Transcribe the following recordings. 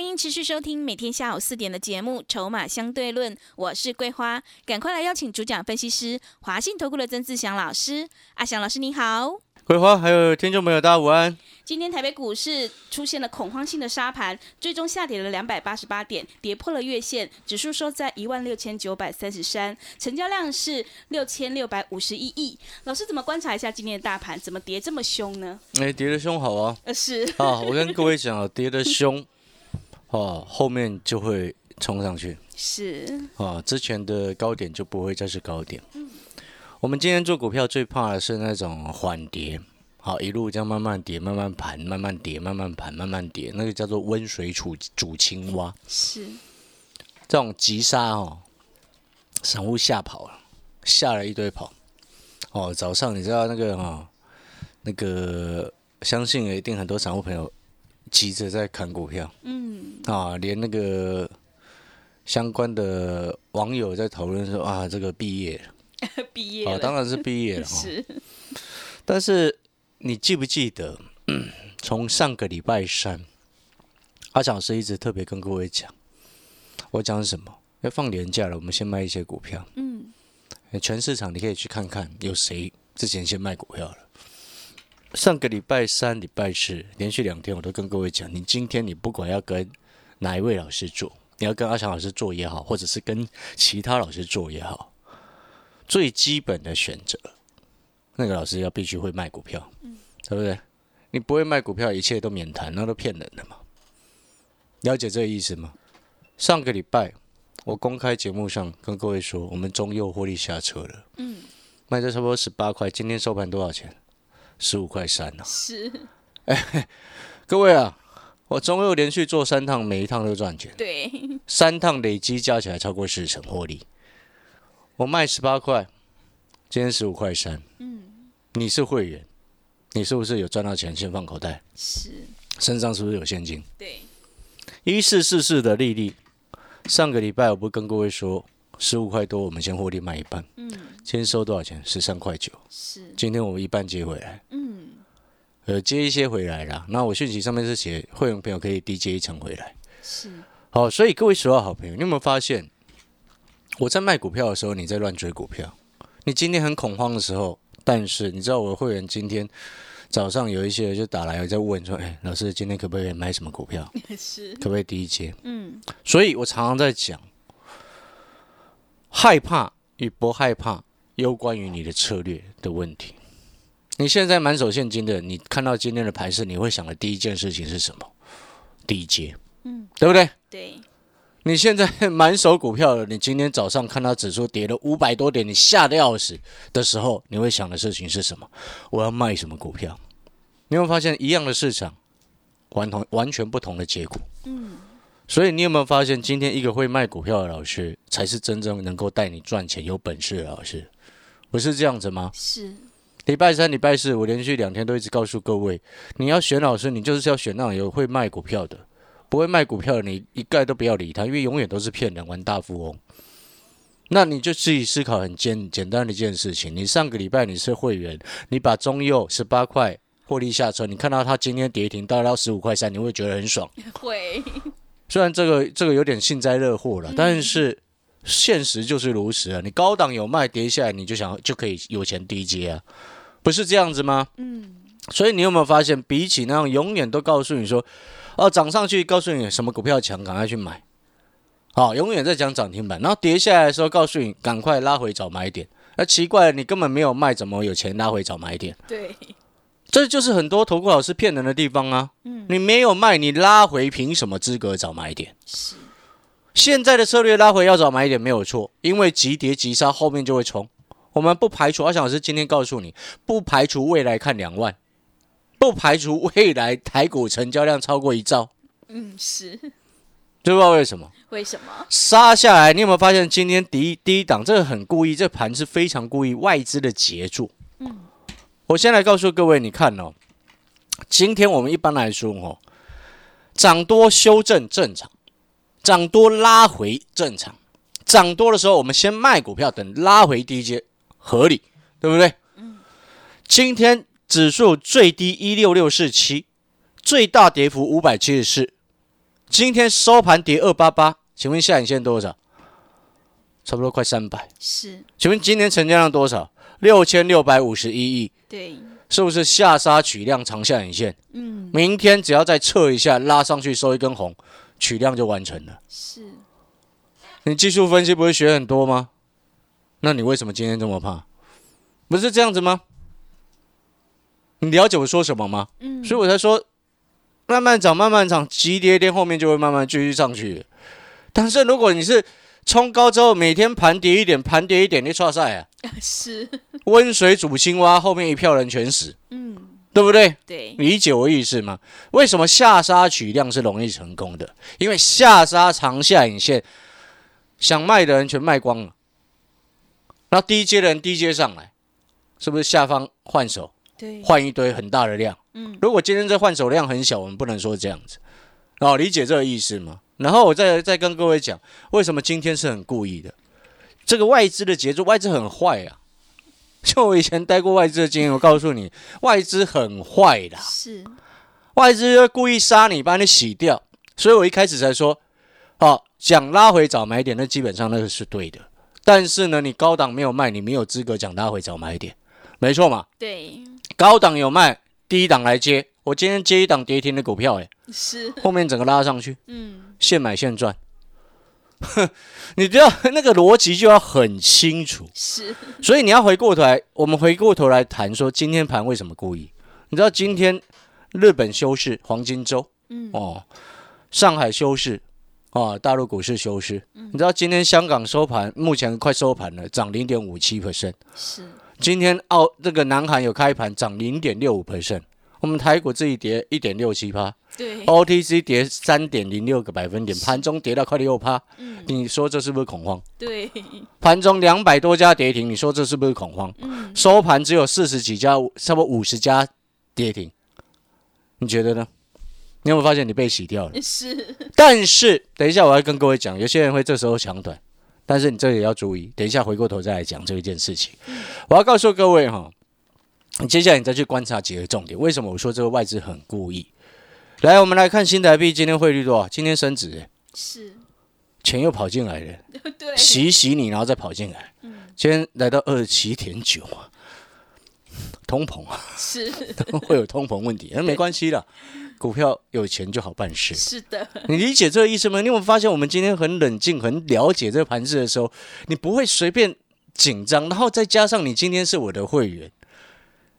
欢迎持续收听每天下午四点的节目《筹码相对论》，我是桂花，赶快来邀请主讲分析师华信投顾的曾志祥老师。阿祥老师你好，桂花还有听众朋友大家午安。今天台北股市出现了恐慌性的沙盘，最终下跌了两百八十八点，跌破了月线，指数收在一万六千九百三十三，成交量是六千六百五十一亿。老师怎么观察一下今天的大盘，怎么跌这么凶呢？哎，跌得凶好啊！呃，是啊，我跟各位讲啊，跌得凶，哦，后面就会冲上去是，哦，之前的高点就不会再是高点。我们今天做股票最怕的是那种缓跌，好，一路这样慢慢跌，慢慢盘，慢慢跌，慢慢盘，慢慢跌，那个叫做温水煮煮青蛙。是这种急杀哦，散户吓跑了，吓了一堆跑。哦，早上你知道那个哦，那个相信一定很多散户朋友急着在砍股票嗯，啊，连那个相关的网友在讨论说啊，这个毕业 毕业啊，当然是毕业了 哈。是但是你记不记得，从上个礼拜三，阿强老师一直特别跟各位讲，我讲什么？要放年假了，我们先卖一些股票。嗯，全市场你可以去看看，有谁之前先卖股票了。上个礼拜三、礼拜四连续两天，我都跟各位讲，你今天你不管要跟哪一位老师做，你要跟阿强老师做也好，或者是跟其他老师做也好，最基本的选择，那个老师要必须会卖股票，嗯对不对？你不会卖股票，一切都免谈，那都骗人的嘛。了解这个意思吗？上个礼拜我公开节目上跟各位说，我们中右获利下车了，嗯，卖在差不多十八块，今天收盘多少钱？十五块三呢、是，哎 各位啊，我中右连续做三趟，每一趟都赚钱，对，三趟累积加起来超过四成获利。我卖十八块，今天十五块三。嗯，你是会员，你是不是有赚到钱先放口袋？是，身上是不是有现金？对，一四四四的利率，上个礼拜我不跟各位说，十五块多，我们先获利卖一半。嗯，今天收多少钱？十三块九。是，今天我们一半接回来，嗯，呃，接一些回来啦。那我讯息上面是写会员朋友可以低接一层回来。是，好，所以各位所有好朋友，你有没有发现，我在卖股票的时候，你在乱追股票？你今天很恐慌的时候，但是你知道我的会员今天早上有一些人就打来在问说，哎，老师今天可不可以买什么股票？是，可不可以低接？嗯，所以我常常在讲，害怕与不害怕，攸关于你的策略的问题。你现在满手现金的，你看到今天的盘势，你会想的第一件事情是什么？低阶，嗯，对不对？对，你现在满手股票了，你今天早上看到指数跌了五百多点，你吓得要死的时候，你会想的事情是什么？我要卖什么股票？你有没有发现一样的市场，完同完全不同的结果？嗯，所以你有没有发现，今天一个会卖股票的老师，才是真正能够带你赚钱、有本事的老师，不是这样子吗？是，礼拜三、礼拜四，我连续两天都一直告诉各位，你要选老师，你就是要选那种有会卖股票的，不会卖股票的，你一概都不要理他，因为永远都是骗人、玩大富翁。那你就自己思考很简简单的一件事情，你上个礼拜你是会员，你把中右十八块获利下车，你看到它今天跌停到到十五块三，你会觉得很爽。会，虽然这个这个有点幸灾乐祸了，但是现实就是如此啊！你高档有卖，跌下来你就想就可以有钱低接啊，不是这样子吗？嗯，所以你有没有发现，比起那样永远都告诉你说，哦涨上去告诉你什么股票强，赶快去买，好、永远在讲涨停板，然后跌下来的时候告诉你赶快拉回找买点。那奇怪，你根本没有卖，怎么有钱拉回找买点？对，这就是很多投顾老师骗人的地方啊！嗯，你没有卖，你拉回凭什么资格找买点？是，现在的策略拉回要找买点没有错，因为急跌急杀后面就会冲。我们不排除，阿翔老师今天告诉你，不排除未来看两万，不排除未来台股成交量超过一兆。嗯，是，知不知道为什么？为什么？杀下来，你有没有发现今天第一第一档这个很故意，这盘是非常故意外资的杰作。嗯，我先来告诉各位，你看哦，今天我们一般来说哦，涨多修正正常，涨多拉回正常，涨多的时候我们先卖股票，等拉回低阶合理，对不对？嗯，今天指数最低一六六四七，最大跌幅五百七十四，今天收盘跌二八八。请问下影线多少？差不多快三百。是。请问今年成交量多少？六千六百五十一亿。对。是不是下杀取量长下影线？嗯。明天只要再测一下，拉上去收一根红，取量就完成了。是。你技术分析不会学很多吗？那你为什么今天这么怕？不是这样子吗？你了解我说什么吗？嗯。所以我才说，慢慢涨，慢慢涨，急跌跌后面就会慢慢继续上去。但是如果你是冲高之后每天盘跌一点，盘跌一点，你错赛啊！是温水煮青蛙，后面一票人全死。嗯，对不对？对，理解我意思吗？为什么下杀取量是容易成功的？因为下杀长下影线，想卖的人全卖光了，然后低阶的人低阶上来，是不是下方换手？对，换一堆很大的量。嗯，如果今天这换手量很小，我们不能说这样子。哦，理解这个意思吗？然后我再再跟各位讲，为什么今天是很故意的？这个外资的节奏，外资很坏啊！就我以前待过外资的经验，我告诉你，外资很坏的。是，外资故意杀你，把你洗掉。所以我一开始才说，好讲拉回早买点，那基本上那个是对的。但是呢，你高档没有卖，你没有资格讲拉回早买点，没错嘛？对，高档有卖，低档来接。我今天接一档跌停的股票，哎，是后面整个拉上去，嗯。现买现赚，你知道 那个逻辑就要很清楚。是，所以你要回过头来，我们回过头来谈说今天盘为什么故意？你知道今天日本休市黄金周，嗯哦，上海休市，啊，大陆股市休市。你知道今天香港收盘，目前快收盘了，涨零点五七 percent。是，今天澳这个南韩有开盘，涨零点六五 percent。我们台股自己跌一点六七趴。对，OTC 跌三点零六个百分点，盘中跌到快六趴。嗯，你说这是不是恐慌？对，盘中两百多家跌停，你说这是不是恐慌？嗯，收盘只有四十几家，差不多五十家跌停，你觉得呢？你有没有发现你被洗掉了？是。但是等一下我要跟各位讲，有些人会这时候抢短，但是你这也要注意。等一下回过头再来讲这一件事情。我要告诉各位哈，你接下来你再去观察几个重点。为什么我说这个外资很故意？来，我们来看新台币今天汇率多少？今天升值，是钱又跑进来了，对，洗洗你，然后再跑进来。嗯，今天来到二十七点九啊，通膨啊，是 会有通膨问题，那没关系的，股票有钱就好办事。是的，你理解这个意思吗？你有没有发现我们今天很冷静、很了解这个盘势的时候，你不会随便紧张，然后再加上你今天是我的会员。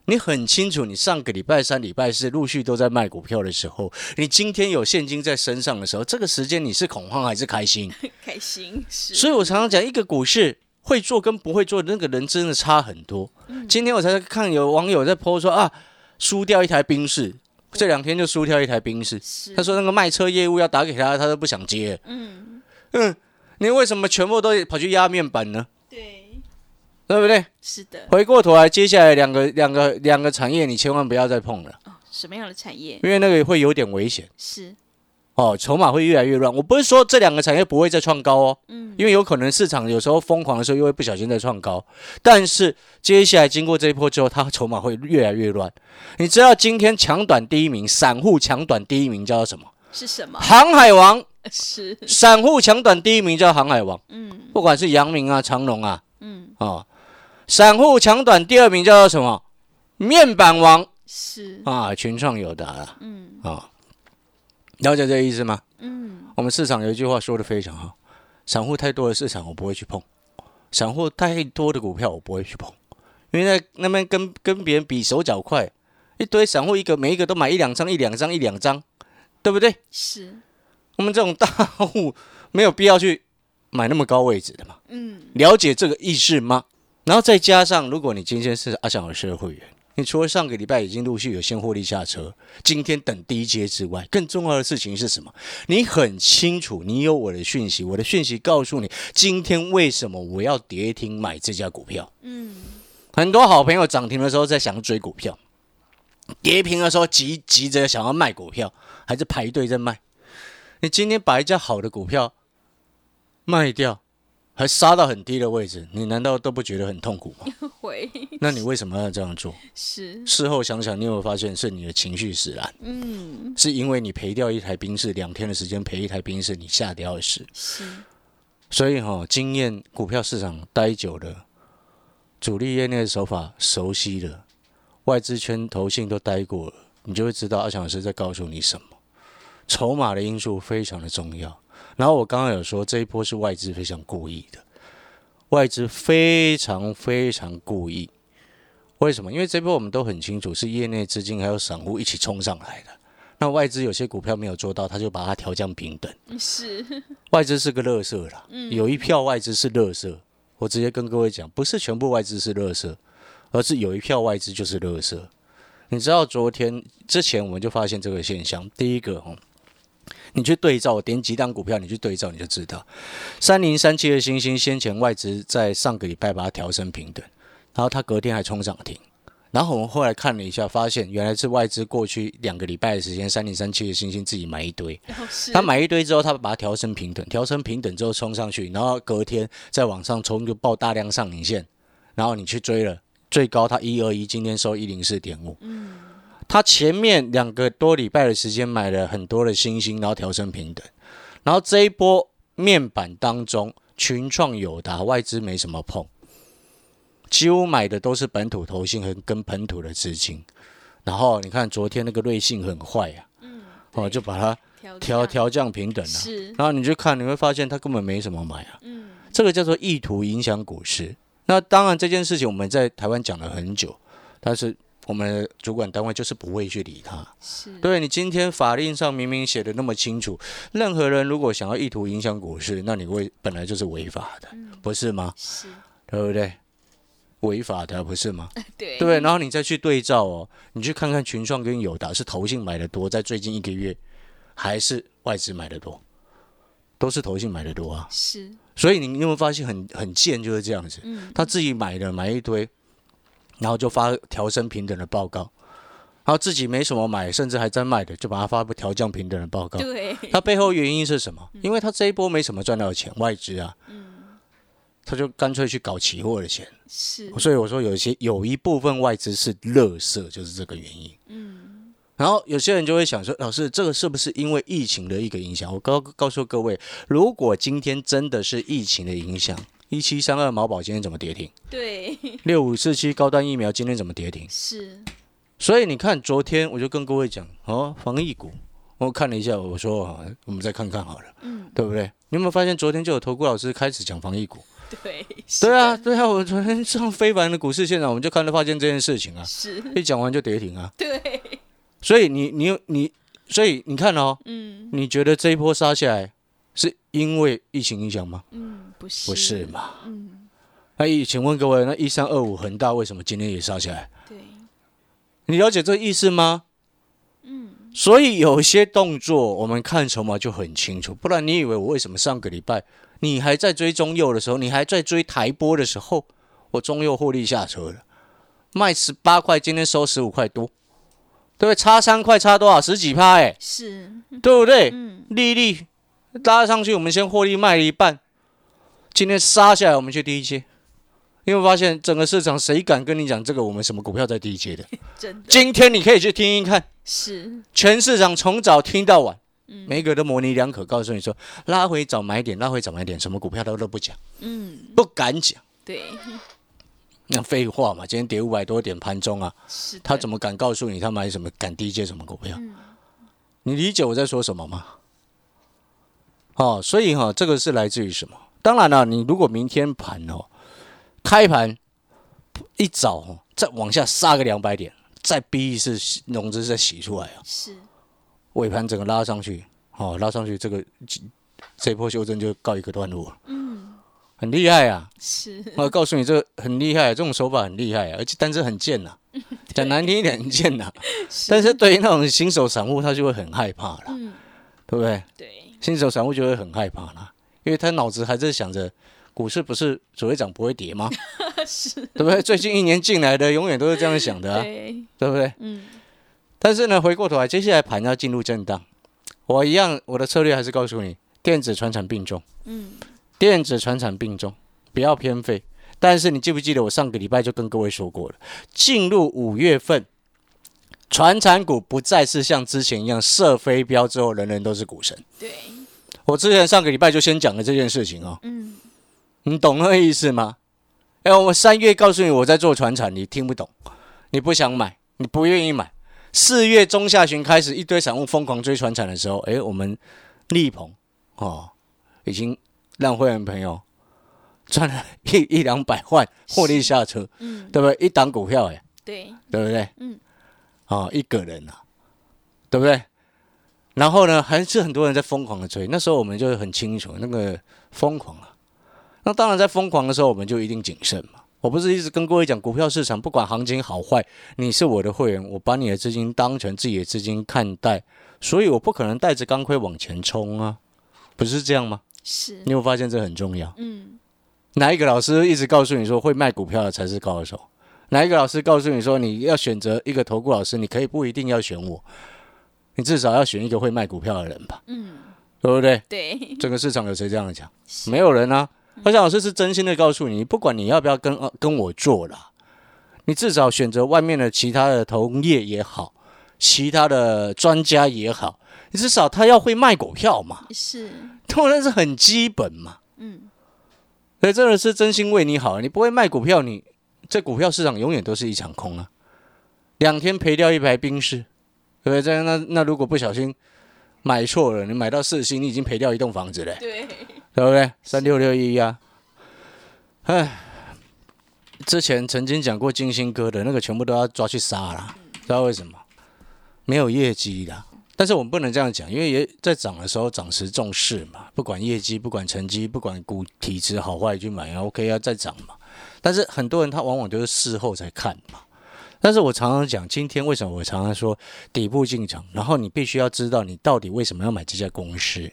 你很清楚，你上个礼拜三、礼拜四陆续都在卖股票的时候，你今天有现金在身上的时候，这个时间你是恐慌还是开心？开心。所以我常常讲，一个股市会做跟不会做的那个人真的差很多。今天我才看有网友在 po 说啊，输掉一台冰室，这两天就输掉一台冰室。他说那个卖车业务要打给他，他都不想接。嗯嗯，你为什么全部都跑去压面板呢？对不对？是的。回过头来，接下来两个、两个、两个产业，你千万不要再碰了。哦，什么样的产业？因为那个会有点危险。是。哦，筹码会越来越乱。我不是说这两个产业不会再创高哦。嗯。因为有可能市场有时候疯狂的时候，又会不小心再创高。但是接下来经过这一波之后，它筹码会越来越乱。你知道今天抢短第一名，散户抢短第一名叫什么？是什么？航海王。是。散户抢短第一名叫航海王。嗯。不管是阳明啊、长隆啊。嗯。哦。散户抢短第二名叫做什么？面板王。是。啊，群创有的啊，嗯。啊，了解这个意思吗？嗯，我们市场有一句话说的非常好，散户太多的市场我不会去碰，散户太多的股票我不会去碰，因为在那边跟跟别人比手脚快，一堆散户一个每一个都买一两张一两张一两张，对不对？是，我们这种大户没有必要去买那么高位置的嘛，嗯，了解这个意思吗？然后再加上，如果你今天是阿翔老师的会员，你除了上个礼拜已经陆续有先获利下车，今天等低阶之外，更重要的事情是什么？你很清楚，你有我的讯息，我的讯息告诉你，今天为什么我要跌停买这家股票？嗯，很多好朋友涨停的时候在想要追股票，跌停的时候急急着想要卖股票，还是排队在卖。你今天把一家好的股票卖掉，还杀到很低的位置，你难道都不觉得很痛苦吗？会那你为什么要这样做？是事后想想，你有没有发现是你的情绪使然？嗯是因为你赔掉一台冰室，两天的时间赔一台冰室，你吓掉的事。是所以哈、经验股票市场待久了，主力业内的手法熟悉了，外资圈投信都待过了，你就会知道阿强老师在告诉你什么。筹码的因素非常的重要。然后我刚刚有说这一波是外资非常故意的，外资非常非常故意。为什么？因为这波我们都很清楚，是业内资金还有散户一起冲上来的。那外资有些股票没有做到，他就把它调降平等。是外资是个乐色啦，有一票外资是乐色。我直接跟各位讲，不是全部外资是乐色，而是有一票外资就是乐色。你知道昨天之前我们就发现这个现象。第一个哦，你去对照我点几档股票，你去对照你就知道，三零三七的星星先前外资在上个礼拜把它调升平等，然后它隔天还冲涨停。然后我们后来看了一下，发现原来是外资过去两个礼拜的时间，三零三七的星星自己买一堆，他买一堆之后，他把它调升平等，调升平等之后冲上去，然后隔天再往上冲，就爆大量上影线，然后你去追了，最高它一二一，今天收一零四点五。嗯，他前面两个多礼拜的时间买了很多的星星，然后调升平等，然后这一波面板当中，群创、友达外资没什么碰，几乎买的都是本土投信和跟本土的资金。然后你看昨天那个瑞信很坏呀、嗯哦，就把它调调调降平等了、是然后你去看，你会发现他根本没什么买啊。嗯这个叫做意图影响股市。那当然这件事情我们在台湾讲了很久，但是我们主管单位就是不会去理他。是对你今天法令上明明写的那么清楚，任何人如果想要意图影响股市，那你会本来就是违法的，不是吗？是对不对？违法的不是吗？对对，然后你再去对照哦，你去看看群创跟友达是投信买的多，在最近一个月，还是外资买的多？都是投信买的多啊。是所以你你有没有发现很很贱就是这样子？嗯他自己买的买一堆，然后就发调升平等的报告，然后自己没什么买，甚至还在卖的，就把它发布调降平等的报告。对它背后原因是什么？因为他这一波没什么赚到钱，外资啊，他就干脆去搞期货的钱。是所以我说有一些有一部分外资是乐色，就是这个原因。嗯，然后有些人就会想说，老师，这个是不是因为疫情的一个影响？我告告诉各位，如果今天真的是疫情的影响，一七三二毛宝今天怎么跌停？对 六五四七高端疫苗今天怎么跌停？是所以你看，昨天我就跟各位讲哦，防疫股，我看了一下，我说啊，我们再看看好了，嗯对不对？你有没有发现昨天就有投顾老师开始讲防疫股？对对啊，对啊，我昨天上非凡的股市现场，我们就看到发现这件事情啊，是一讲完就跌停啊。对所以你你你，所以你看哦，嗯你觉得这一波杀下来是因为疫情影响吗？嗯不是不是嘛？嗯那一请问各位，那一三二五恒大为什么今天也杀起来？对你了解这个意思吗？嗯所以有些动作我们看筹码就很清楚，不然你以为我为什么上个礼拜你还在追中右的时候，你还在追台波的时候，我中右获利下车了，卖十八块，今天收十五块多，对不对？差三块，差多少？十几趴哎、是对不对？嗯利率拉上去，我们先获利卖了一半，今天杀下来，我们去第一阶。因为发现整个市场谁敢跟你讲这个我们什么股票在第一阶的？真的今天你可以去听一看，是全市场从早听到晚，每一个都模棱两可，告诉你说拉回早买点，拉回早买点，什么股票他都不讲，嗯不敢讲。对 那废话嘛，今天跌五百多点盘中啊，是他怎么敢告诉你他买什么敢低接什么股票？嗯你理解我在说什么吗？哦，所以哈、这个是来自于什么？当然了，你如果明天盘哦，开盘一早哦，再往下杀个两百点，再逼一次融资再洗出来啊，是。尾盘整个拉上去，哦，拉上去这个这波修正就告一个段落。了，嗯。很厉害啊！是。我告诉你，这个很厉害，这种手法很厉害啊，而且但是很贱呐、讲难听一点，很贱呐。但是对于那种新手散户，他就会很害怕了，嗯，对不对？对，新手散户就会很害怕了，因为他脑子还在想着股市不是只会涨不会跌吗？是，对不对？最近一年进来的永远都是这样想的啊，对，对不对？嗯，但是呢，回过头来，接下来盘要进入震荡，我一样，我的策略还是告诉你，电子、船产并重，嗯，电子、船产并重，不要偏废。但是你记不记得我上个礼拜就跟各位说过了，进入五月份，船产股不再是像之前一样射飞镖之后人人都是股神。对，我之前上个礼拜就先讲了这件事情哦，嗯，你懂那个意思吗？哎，我三月告诉你我在做船产，你听不懂，你不想买，你不愿意买。四月中下旬开始，一堆散户疯狂追船产的时候，哎，我们力鹏哦，已经让会员朋友赚了一一两百万获利下车，嗯，对不对？一档股票，哎，对，对不对？嗯，哦，一个人啊，对不对？然后呢，还是很多人在疯狂的追。那时候我们就很清楚那个疯狂啊。那当然，在疯狂的时候，我们就一定谨慎嘛。我不是一直跟各位讲，股票市场不管行情好坏，你是我的会员，我把你的资金当成自己的资金看待，所以我不可能带着钢盔往前冲啊，不是这样吗？是，你有发现这很重要？嗯，哪一个老师一直告诉你说会卖股票的才是高手？哪一个老师告诉你说你要选择一个投顾老师，你可以不一定要选我，你至少要选一个会卖股票的人吧？嗯，对不对？对，整个市场有谁这样讲？没有人啊。而且老师是真心的告诉你，不管你要不要跟呃跟我做啦，你至少选择外面的其他的同业也好，其他的专家也好，你至少他要会卖股票嘛，是，当然是很基本嘛。嗯，所以真的是真心为你好，你不会卖股票，你这股票市场永远都是一场空啊，两天赔掉一排冰室，对不对？这样那那如果不小心买错了，你买到四星，你已经赔掉一栋房子了，对，对不对？三六六一啊，唉，之前曾经讲过金星哥的那个，全部都要抓去杀了，知道为什么？没有业绩的。但是我们不能这样讲，因为也在涨的时候涨时重视嘛，不管业绩，不管成绩，不管股体质好坏去买啊，OK 要再涨嘛。但是很多人他往往都是事后才看嘛。但是我常常讲，今天为什么我常常说底部进场，然后你必须要知道你到底为什么要买这家公司。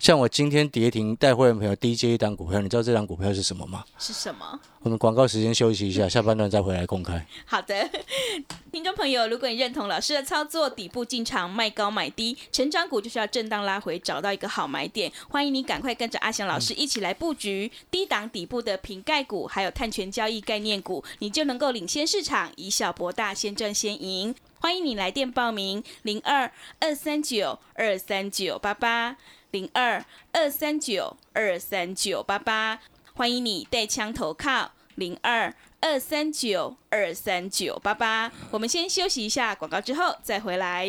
像我今天跌停带会员朋友低接一档股票，你知道这档股票是什么吗？是什么？我们广告时间休息一下，下半段再回来公开。好的，听众朋友，如果你认同老师的操作，底部进场卖高买低，成长股就是要震荡拉回，找到一个好买点。欢迎你赶快跟着阿翔老师一起来布局低档底部的瓶盖股，还有碳权交易概念股，你就能够领先市场，以小博大，先赚先赢。欢迎你来电报名：零二二三九二三九八八零二二三九二三九八八。欢迎你带枪投靠零二二三九二三九八八。我们先休息一下广告，之后再回来。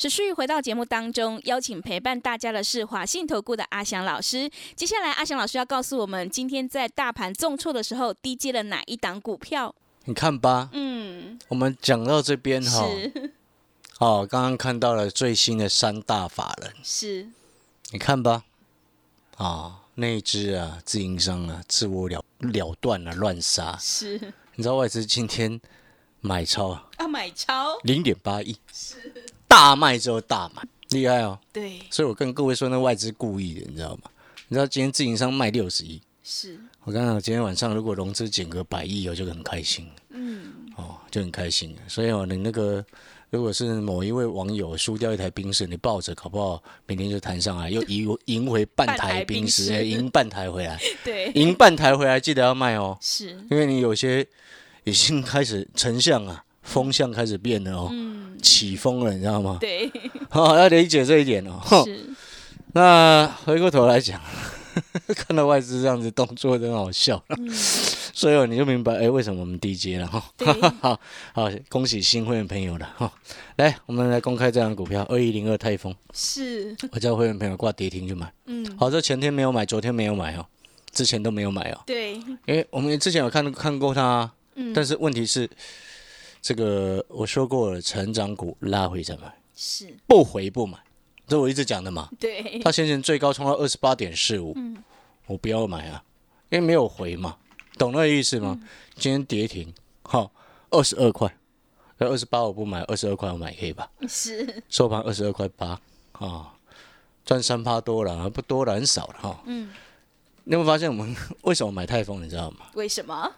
持续回到节目当中，邀请陪伴大家的是华信投顾的阿翔老师。接下来，阿翔老师要告诉我们，今天在大盘重挫的时候，低接了哪一档股票？你看吧，嗯，我们讲到这边哈，是。哦，刚刚看到了最新的三大法人，是，你看吧，啊，那一只啊，自营商啊，自我了了断了，乱杀。是。你知道外资今天买超啊，要买超，零点八亿，大卖之后大买，厉害哦。对，所以我跟各位说，那外资故意的，你知道吗？你知道今天自营商卖六十亿，是，我刚刚今天晚上如果融资减个百亿，我就很开心。嗯，哦，就很开心。所以哦，你那个如果是某一位网友输掉一台冰室，你抱着，搞不好明天就弹上来，又 赢赢回半半台台冰室，赢半台回来，对，赢半台回来，记得要卖哦，是，因为你有些已经开始成像啊，风向开始变了哦，嗯，起风了，你知道吗？对，好、要理解这一点哦。是，那回过头来讲，看到外资这样子动作，真好笑。所以你就明白，哎，为什么我们 DJ 了哈？对好，好，恭喜新会员朋友了哈。来，我们来公开这张股票，二一零二泰丰，是，我叫会员朋友挂跌停去买。嗯，好，这前天没有买，昨天没有买哦，之前都没有买哦，对，因为我们之前有看看过它啊，嗯，但是问题是，这个我说过了，成长股拉回再买，是不回不买，这我一直讲的嘛。对，它先前最高冲到二十八点四五，嗯我不要买啊，因为没有回嘛，懂那个意思吗？嗯今天跌停，好，二十二块，那二十八我不买，二十二块我买可以吧？是，收盘二十二块八啊，赚三趴多了，不多了，很少了哈。嗯，你有没有发现我们 为什么买泰丰？你知道吗？为什么？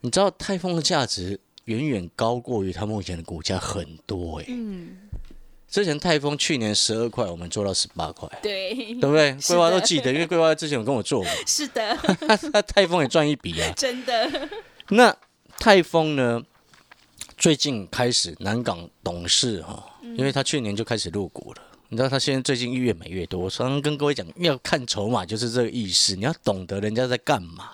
你知道泰丰的价值远远高过于它目前的股价很多诶、嗯，之前泰丰去年十二块，我们做到十八块，对，对不对？桂花都记得，因为桂花之前有跟我做嘛，是的，那泰丰也赚一笔啊。真的，那泰丰呢？最近开始南港董事哈，因为他去年就开始入股了。你知道他现在最近越买越多。我常常跟各位讲，要看筹码就是这个意思。你要懂得人家在干嘛。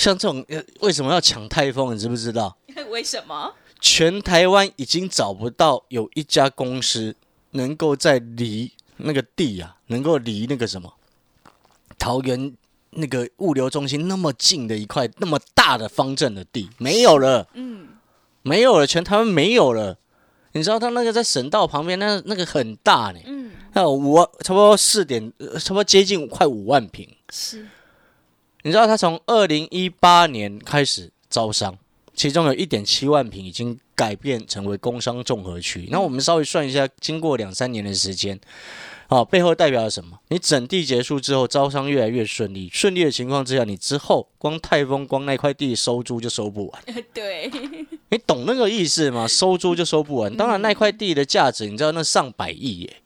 像这种呃为什么要抢泰丰？你知不知道？为什么？全台湾已经找不到有一家公司能够在离那个地啊，能够离那个什么桃园那个物流中心那么近的一块那么大的方正的地，没有了，嗯，没有了，全台湾没有了。你知道他那个在省道旁边，那那个很大呢，嗯，那有五，差不多四点，呃差不多接近快五万平。是，你知道他从二零一八年开始招商，其中有一点七万平已经改变成为工商综合区。那我们稍微算一下，经过两三年的时间，哦，背后代表了什么？你整地结束之后，招商越来越顺利，顺利的情况之下，你之后光泰丰光那块地收租就收不完。对，你懂那个意思吗？收租就收不完。当然，那块地的价值，你知道那上百亿耶，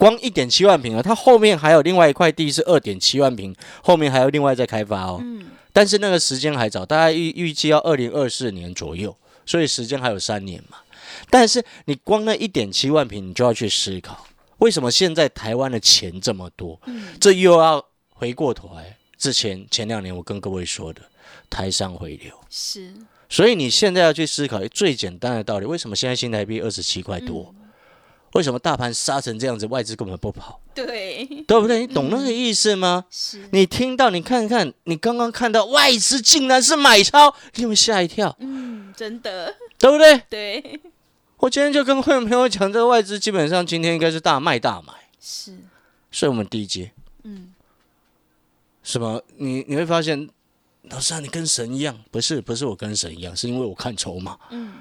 光一点七万平啊，它后面还有另外一块地是二点七万平，后面还要另外再开发哦。嗯，但是那个时间还早，大概预预计要二零二四年左右，所以时间还有三年嘛。但是你光那一点七万平，你就要去思考，为什么现在台湾的钱这么多？这又要回过头来，之前前两年我跟各位说的台商回流。是，所以你现在要去思考最简单的道理：为什么现在新台币二十七块多？为什么大盘杀成这样子，外资根本不跑，对，对不对？你懂那个意思吗？是，你听到，你看看，你刚刚看到外资竟然是买超，你有没有吓一跳？嗯，真的，对不对？对，我今天就跟会员朋友讲，这个外资基本上今天应该是大卖大买，是，所以我们低阶嗯，什么？你你会发现，老师啊，你跟神一样，不是不是我跟神一样，是因为我看筹码。嗯，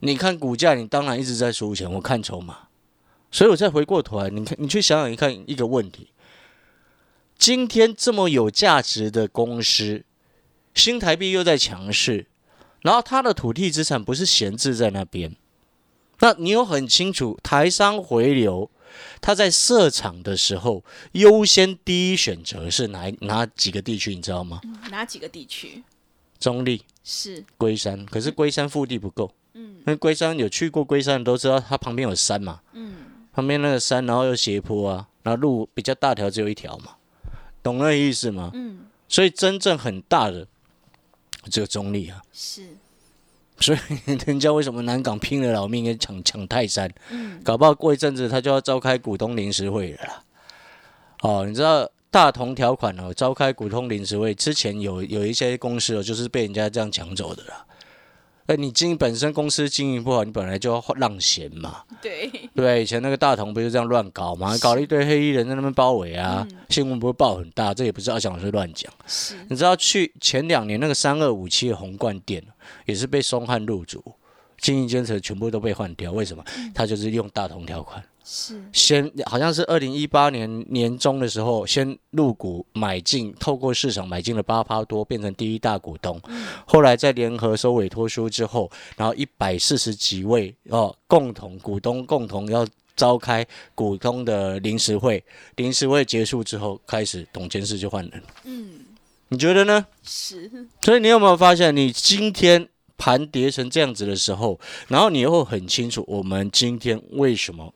你看股价，你当然一直在输钱，我看筹码，所以我再回过头来，你看，你去想想一看一个问题：今天这么有价值的公司，新台币又在强势，然后它的土地资产不是闲置在那边，那你有很清楚台商回流，它在设厂的时候优先第一选择是哪哪几个地区，你知道吗？哪几个地区？中立、是，龟山，可是龟山腹地不够。嗯，那龟山有去过龟山的都知道，它旁边有山嘛。嗯，旁边那个山，然后又斜坡啊，然后路比较大条，只有一条嘛，懂那个意思吗？嗯，所以真正很大的只有中立啊。是，所以人家为什么南港拼了老命跟抢抢泰山？嗯，搞不好过一阵子他就要召开股东临时会了啦。哦，你知道大同条款哦，召开股东临时会之前有有一些公司哦，就是被人家这样抢走的啦。哎，你经营本身公司经营不好，你本来就要让贤嘛，对，对？以前那个大同不是这样乱搞嘛，搞了一堆黑衣人在那边包围啊，新闻不会报很大，这也不是阿翔老师乱讲。是，你知道去前两年那个三二五七的红冠店也是被松汉入主，经营监测全部都被换掉，为什么？他就是用大同条款，是，先好像是二零一八年年中的时候，先入股买进，透过市场买进了八趴多，变成第一大股东。后来在联合收委托书之后，然后一百四十几位哦，共同股东共同要召开股东的临时会，临时会结束之后，开始董监事就换人了。嗯，你觉得呢？是，所以你有没有发现，你今天盘跌成这样子的时候，然后你又很清楚我们今天为什么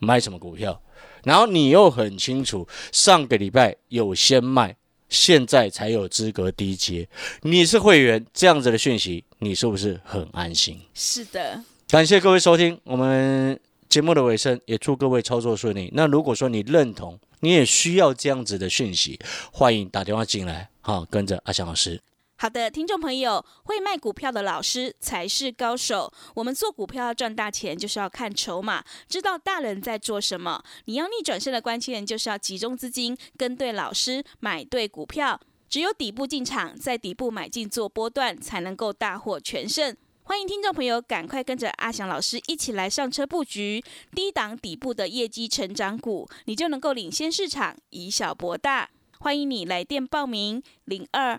买什么股票，然后你又很清楚上个礼拜有先卖，现在才有资格低接，你是会员这样子的讯息，你是不是很安心？是的，感谢各位收听我们节目的尾声，也祝各位操作顺利。那如果说你认同，你也需要这样子的讯息，欢迎打电话进来，好，跟着阿翔老师。好的，听众朋友，会卖股票的老师才是高手。我们做股票要赚大钱，就是要看筹码，知道大人在做什么。你要逆转胜的关键，就是要集中资金，跟对老师，买对股票。只有底部进场，在底部买进做波段，才能够大获全胜。欢迎听众朋友赶快跟着阿翔老师一起来上车布局低档底部的业绩成长股，你就能够领先市场，以小博大。欢迎你来电报名零二。